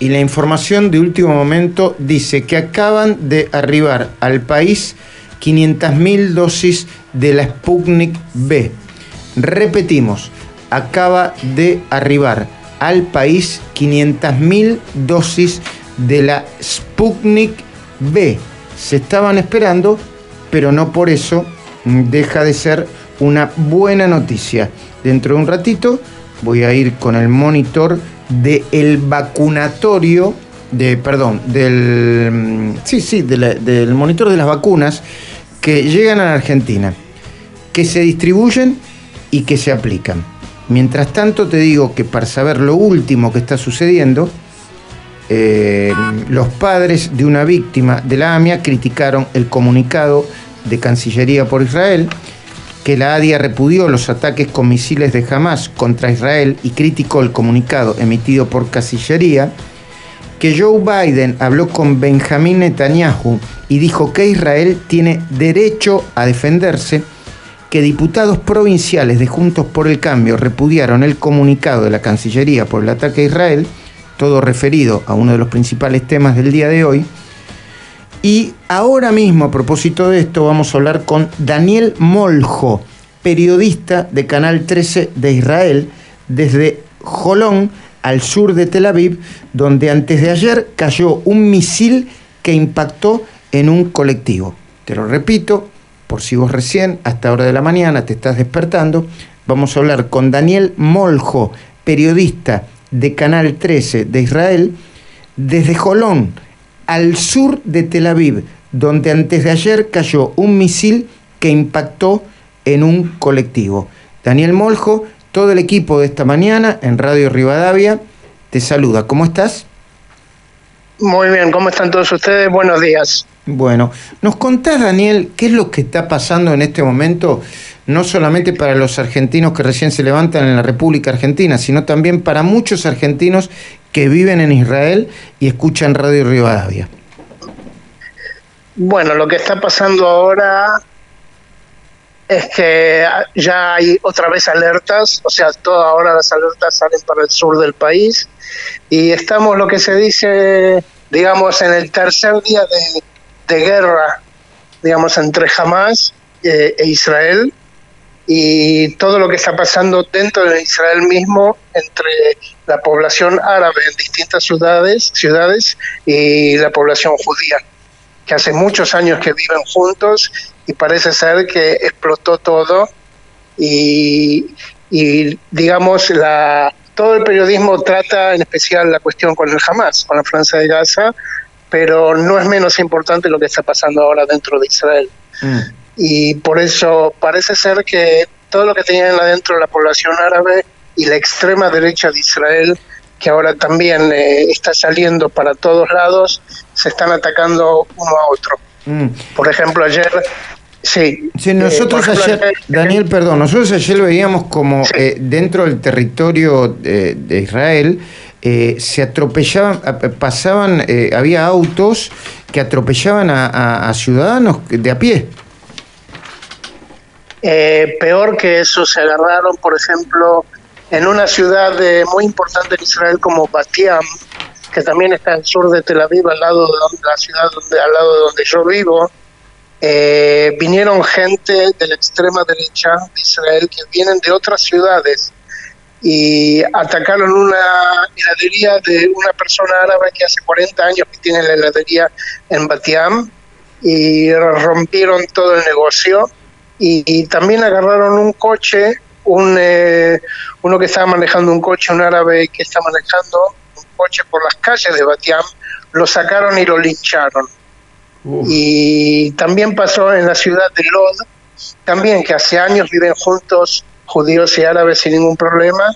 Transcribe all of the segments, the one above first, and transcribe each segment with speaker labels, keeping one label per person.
Speaker 1: Y la información de último momento dice que acaban de arribar al país 500.000 dosis de la Sputnik B. Repetimos, acaba de arribar al país 500.000 dosis de la Sputnik B. Se estaban esperando, pero no por eso deja de ser una buena noticia. Dentro de un ratito voy a ir con el monitor del vacunatorio, de, perdón, del, mm, sí, sí, del monitor de las vacunas que llegan a la Argentina, que se distribuyen y que se aplican. Mientras tanto te digo que para saber lo último que está sucediendo, eh, los padres de una víctima de la AMIA criticaron el comunicado de Cancillería por Israel, que la ADIA repudió los ataques con misiles de Hamas contra Israel y criticó el comunicado emitido por Cancillería, que Joe Biden habló con Benjamín Netanyahu y dijo que Israel tiene derecho a defenderse, que diputados provinciales de Juntos por el Cambio repudiaron el comunicado de la Cancillería por el ataque a Israel, todo referido a uno de los principales temas del día de hoy, y ahora mismo, a propósito de esto, vamos a hablar con Daniel Moljo, periodista de Canal 13 de Israel, desde Jolón, al sur de Tel Aviv, donde antes de ayer cayó un misil que impactó en un colectivo. Te lo repito, por si vos recién, hasta hora de la mañana, te estás despertando, vamos a hablar con Daniel Moljo, periodista de Canal 13 de Israel, desde Jolón, al sur de Tel Aviv, donde antes de ayer cayó un misil que impactó en un colectivo. Daniel Moljo, todo el equipo de esta mañana en Radio Rivadavia, te saluda. ¿Cómo estás?
Speaker 2: Muy bien, ¿cómo están todos ustedes? Buenos días.
Speaker 1: Bueno, ¿nos contás, Daniel, qué es lo que está pasando en este momento, no solamente para los argentinos que recién se levantan en la República Argentina, sino también para muchos argentinos que viven en Israel y escuchan Radio Rivadavia?
Speaker 2: Bueno, lo que está pasando ahora es que ya hay otra vez alertas, o sea, todas ahora las alertas salen para el sur del país y estamos lo que se dice, digamos, en el tercer día de, guerra, digamos, entre Hamas eh, e Israel y todo lo que está pasando dentro de Israel mismo entre la población árabe en distintas ciudades, ciudades y la población judía, que hace muchos años que viven juntos y parece ser que explotó todo y, digamos la todo el periodismo trata en especial la cuestión con el Hamas, con la Francia de Gaza, pero no es menos importante lo que está pasando ahora dentro de Israel. Mm y por eso parece ser que todo lo que tenían adentro de la población árabe y la extrema derecha de Israel, que ahora también eh, está saliendo para todos lados, se están atacando uno a otro. Mm. Por ejemplo, ayer Sí.
Speaker 1: sí nosotros ayer, Daniel, perdón, nosotros ayer veíamos como eh, dentro del territorio de, Israel eh, se atropellaban, pasaban, había autos que atropellaban a ciudadanos de a pie.
Speaker 2: Eh, peor que eso, se agarraron, por ejemplo, en una ciudad muy importante en Israel como Batiam, que también está al sur de Tel Aviv, al lado de la ciudad donde, al lado de donde yo vivo, eh, vinieron gente de la extrema derecha de Israel que vienen de otras ciudades y atacaron una heladería de una persona árabe que hace 40 años que tiene la heladería en Batiam y rompieron todo el negocio y, también agarraron un coche, un, eh, uno que estaba manejando un coche, un árabe que está manejando un coche por las calles de Batiam, lo sacaron y lo lincharon. Y también pasó en la ciudad de Lod, también que hace años viven juntos judíos y árabes sin ningún problema,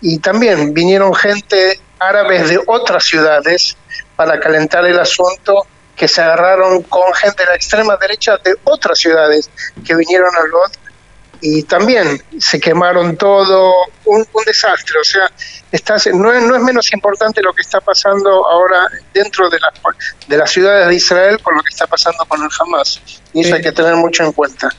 Speaker 2: y también vinieron gente árabes de otras ciudades para calentar el asunto que se agarraron con gente de la extrema derecha de otras ciudades que vinieron a Lot y también se quemaron todo, un, desastre. O sea, no, es, no es menos importante lo que está pasando ahora dentro de, de las ciudades de Israel con lo que está pasando con el Hamas. Y eso hay que tener mucho en cuenta.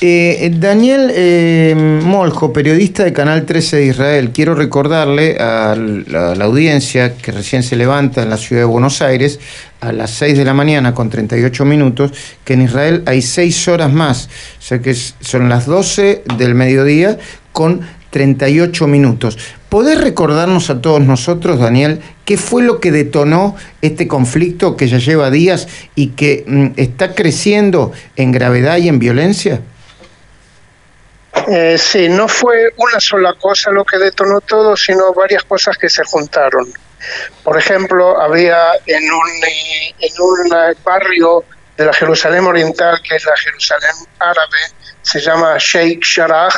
Speaker 1: Eh, Daniel eh, Moljo, periodista de Canal 13 de Israel, quiero recordarle a la, audiencia que recién se levanta en la ciudad de Buenos Aires a las 6 de la mañana con 38 minutos, que en Israel hay 6 horas más, o sea que son las 12 del mediodía con 38 minutos. ¿Podés recordarnos a todos nosotros, Daniel, qué fue lo que detonó este conflicto que ya lleva días y que mm, está creciendo en gravedad y en violencia?
Speaker 2: Eh, sí, no fue una sola cosa lo que detonó todo, sino varias cosas que se juntaron. Por ejemplo, había en un, en un barrio de la Jerusalén Oriental, que es la Jerusalén árabe, se llama Sheikh Sharaj,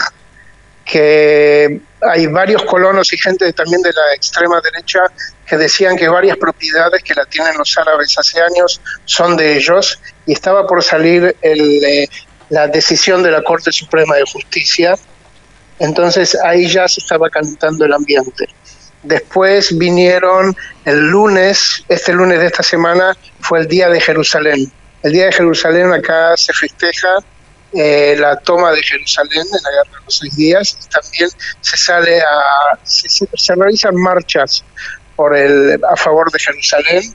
Speaker 2: que hay varios colonos y gente también de la extrema derecha que decían que varias propiedades que la tienen los árabes hace años son de ellos y estaba por salir el, eh, la decisión de la Corte Suprema de Justicia. Entonces ahí ya se estaba calentando el ambiente. Después vinieron el lunes, este lunes de esta semana fue el Día de Jerusalén. El Día de Jerusalén acá se festeja eh, la toma de Jerusalén en la guerra de los seis días. Y también se sale a se, realizan marchas por el a favor de Jerusalén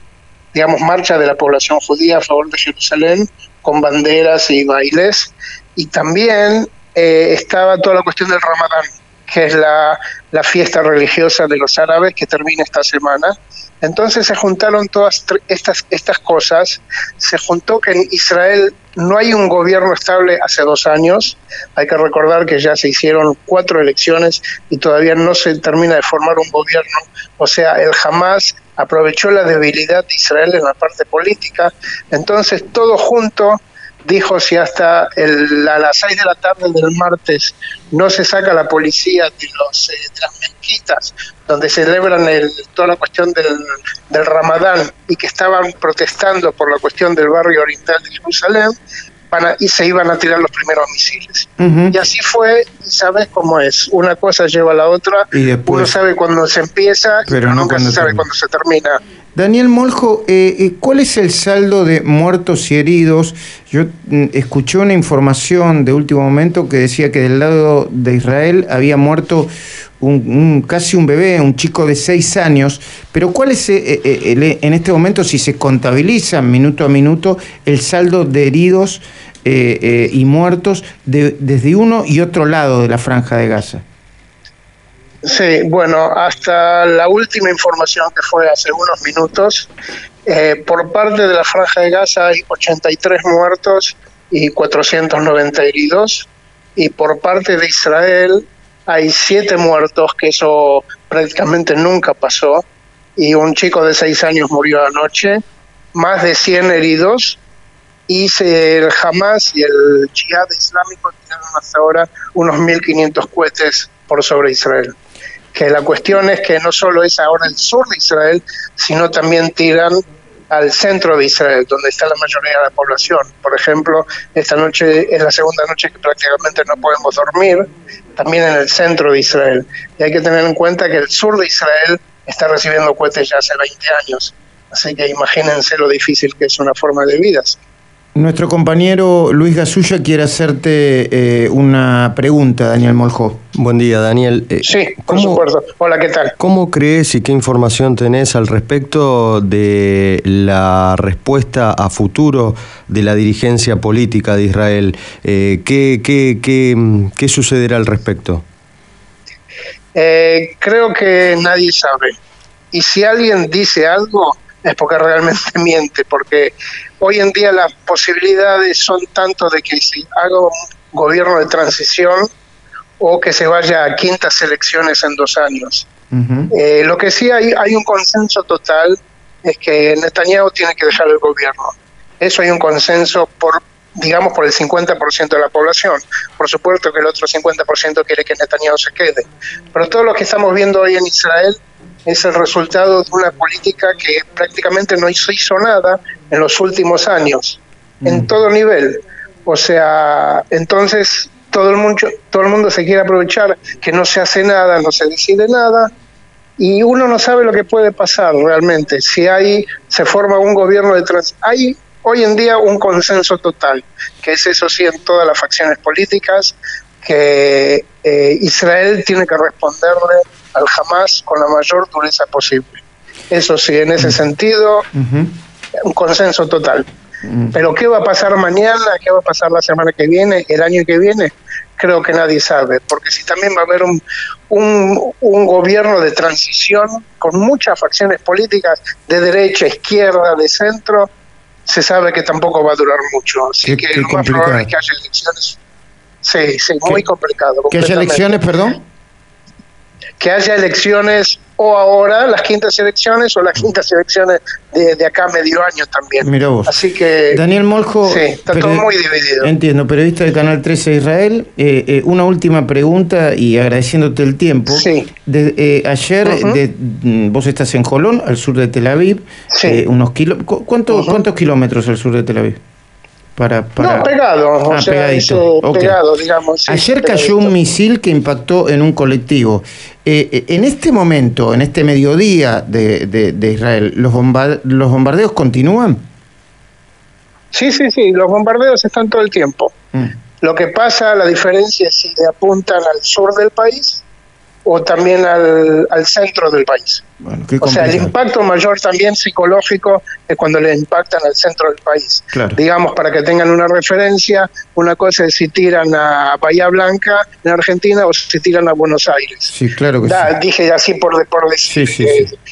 Speaker 2: digamos marcha de la población judía a favor de Jerusalén con banderas y bailes. Y también eh, estaba toda la cuestión del Ramadán que es la, la fiesta religiosa de los árabes que termina esta semana. Entonces se juntaron todas estas, estas cosas, se juntó que en Israel no hay un gobierno estable hace dos años, hay que recordar que ya se hicieron cuatro elecciones y todavía no se termina de formar un gobierno, o sea, el Hamas aprovechó la debilidad de Israel en la parte política, entonces todo junto dijo si hasta el, a las 6 de la tarde del martes no se saca la policía de, los, eh, de las mezquitas donde celebran el, toda la cuestión del, del Ramadán y que estaban protestando por la cuestión del barrio oriental de Jerusalén, y se iban a tirar los primeros misiles. Y así fue, y sabes cómo es, una cosa lleva a la otra, y después, uno sabe cuándo se empieza, pero, nunca se sabe cuándo se termina.
Speaker 1: Daniel Moljo, eh, eh, ¿cuál es el saldo de muertos y heridos? Yo mm, escuché una información de último momento que decía que del lado de Israel había muerto un, casi un bebé, un chico de seis años, pero ¿cuál es eh, en este momento, si se contabiliza minuto a minuto, el saldo de heridos y muertos desde uno y otro lado de la franja de Gaza?
Speaker 2: Sí, bueno, hasta la última información que fue hace unos minutos, eh, por parte de la Franja de Gaza hay 83 muertos y 490 heridos, y por parte de Israel hay 7 muertos, que eso prácticamente nunca pasó, y un chico de 6 años murió anoche, más de 100 heridos, y el Hamas y el Jihad Islámico tiraron hasta ahora unos 1.500 cohetes por sobre Israel que la cuestión es que no solo es ahora el sur de Israel, sino también tiran al centro de Israel, donde está la mayoría de la población. Por ejemplo, esta noche es la segunda noche que prácticamente no podemos dormir, también en el centro de Israel. Y hay que tener en cuenta que el sur de Israel está recibiendo cohetes ya hace 20 años. Así que imagínense lo difícil que es una forma de vida.
Speaker 1: Nuestro compañero Luis Gasulla quiere hacerte eh, una pregunta, Daniel Moljo.
Speaker 3: Buen día, Daniel.
Speaker 2: Eh, sí, por supuesto. Hola, ¿qué tal?
Speaker 3: ¿Cómo crees y qué información tenés al respecto de la respuesta a futuro de la dirigencia política de Israel? Eh, ¿qué, qué, qué, qué, sucederá al respecto?
Speaker 2: creo que nadie sabe. Y si alguien dice algo, es porque realmente miente, porque hoy en día las posibilidades son tanto de que se haga un gobierno de transición o que se vaya a quintas elecciones en dos años. Eh, lo que sí hay, hay un consenso total es que Netanyahu tiene que dejar el gobierno. Eso hay un consenso por digamos por el 50% de la población. Por supuesto que el otro 50% quiere que Netanyahu se quede. Pero todo lo que estamos viendo hoy en Israel es el resultado de una política que prácticamente no hizo, nada en los últimos años, en todo nivel. O sea, entonces todo el, mundo, todo el mundo se quiere aprovechar que no se hace nada, no se decide nada, y uno no sabe lo que puede pasar realmente. Si hay, se forma un gobierno de trans... Hay hoy en día un consenso total, que es eso sí en todas las facciones políticas, que eh, Israel tiene que responderle al Hamas con la mayor dureza posible. Eso sí, en ese sentido, un consenso total. Pero ¿qué va a pasar mañana? ¿Qué va a pasar la semana que viene? ¿El año que viene? Creo que nadie sabe, porque si también va a haber un, un, un gobierno de transición con muchas facciones políticas de derecha, izquierda, de centro, se sabe que tampoco va a durar mucho. Así que lo más probable es que haya elecciones. Sí, sí, muy complicado.
Speaker 1: ¿Que haya elecciones, perdón?
Speaker 2: Que haya elecciones o ahora las quintas elecciones o las quintas elecciones de, acá medio año también.
Speaker 1: Mira vos.
Speaker 2: Así que...
Speaker 1: Daniel Moljo...
Speaker 2: Sí, está todo muy dividido.
Speaker 1: Entiendo, periodista de Canal 13 de Israel. Eh, eh, una última pregunta y agradeciéndote el tiempo.
Speaker 2: Sí.
Speaker 1: De, eh, ayer, de, mm, vos estás en Jolón, al sur de Tel Aviv.
Speaker 2: Sí.
Speaker 1: unos kilo, ¿cuántos, ¿Cuántos kilómetros al sur de Tel Aviv?
Speaker 2: Para, No, pegado, o ah, sea, pegado, digamos.
Speaker 1: Ayer cayó un misil que impactó en un colectivo. Eh, eh, en este momento, en este mediodía de, de, Israel, ¿los, ¿los bombardeos continúan?
Speaker 2: Sí, sí, sí, los bombardeos están todo el tiempo. Mm. Lo que pasa, la diferencia es si le apuntan al sur del país o también al, al centro del país. o sea, el impacto mayor también psicológico es cuando le impactan al centro del país. Digamos, para que tengan una referencia, una cosa es si tiran a Bahía Blanca en Argentina o si tiran a Buenos Aires.
Speaker 1: Sí, claro que
Speaker 2: Dije así por, por decir.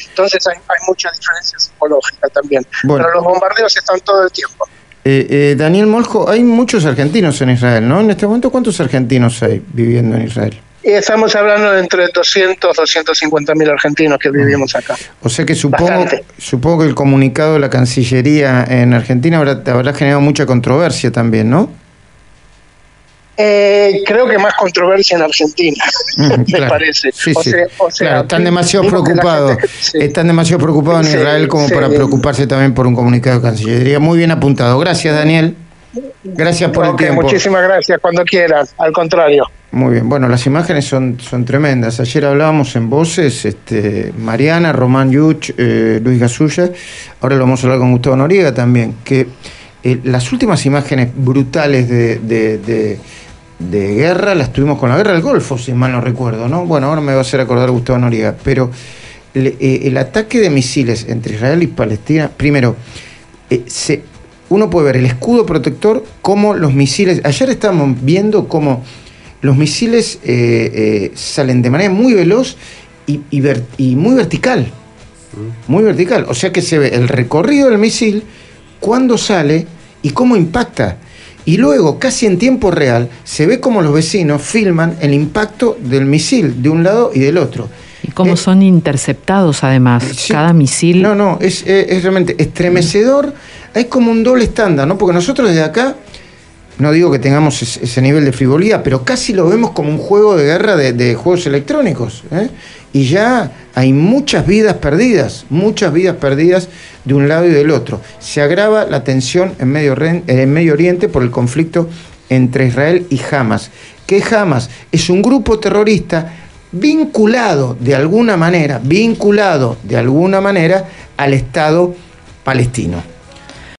Speaker 2: entonces hay, hay, mucha diferencia psicológica también. Pero los bombardeos están todo el tiempo.
Speaker 1: Eh, eh, Daniel Moljo, hay muchos argentinos en Israel, ¿no? En este momento, ¿cuántos argentinos hay viviendo en Israel?
Speaker 2: Y estamos hablando de entre 200 250 mil argentinos que vivimos acá.
Speaker 1: O sea que supongo, supongo que el comunicado de la Cancillería en Argentina habrá, habrá generado mucha controversia también, ¿no?
Speaker 2: Eh, creo que más controversia en Argentina, me parece.
Speaker 1: claro, están demasiado preocupados. Están demasiado preocupados en Israel como para preocuparse también por un comunicado de Cancillería. Muy bien apuntado. Gracias, Daniel. Gracias por el tiempo.
Speaker 2: Muchísimas gracias, cuando quieran, al contrario.
Speaker 1: Muy bien, bueno, las imágenes son, son tremendas. Ayer hablábamos en voces, este, Mariana, Román Yuch, eh, Luis Gasulla, ahora lo vamos a hablar con Gustavo Noriega también, que eh, las últimas imágenes brutales de, de, guerra las tuvimos con la guerra del Golfo, si mal no recuerdo, ¿no? Bueno, ahora me va a hacer acordar Gustavo Noriega, pero eh, el ataque de misiles entre Israel y Palestina, primero, se uno puede ver el escudo protector, como los misiles. Ayer estábamos viendo cómo los misiles eh, eh, salen de manera muy veloz y, muy vertical. Mm. Muy vertical. O sea que se ve el recorrido del misil, cuándo sale y cómo impacta. Y luego, casi en tiempo real, se ve cómo los vecinos filman el impacto del misil de un lado y del otro.
Speaker 4: Y cómo eh, son interceptados además, cada misil.
Speaker 1: No, no, es, es realmente estremecedor hay como un doble estándar, ¿no? Porque nosotros desde acá, no digo que tengamos ese, nivel de frivolidad, pero casi lo vemos como un juego de guerra de, juegos electrónicos. ¿eh? Y ya hay muchas vidas perdidas, muchas vidas perdidas de un lado y del otro. Se agrava la tensión en Medio, en Medio Oriente por el conflicto entre Israel y Hamas. ¿Qué Hamas? Es un grupo terrorista vinculado de alguna manera, vinculado de alguna manera al Estado palestino.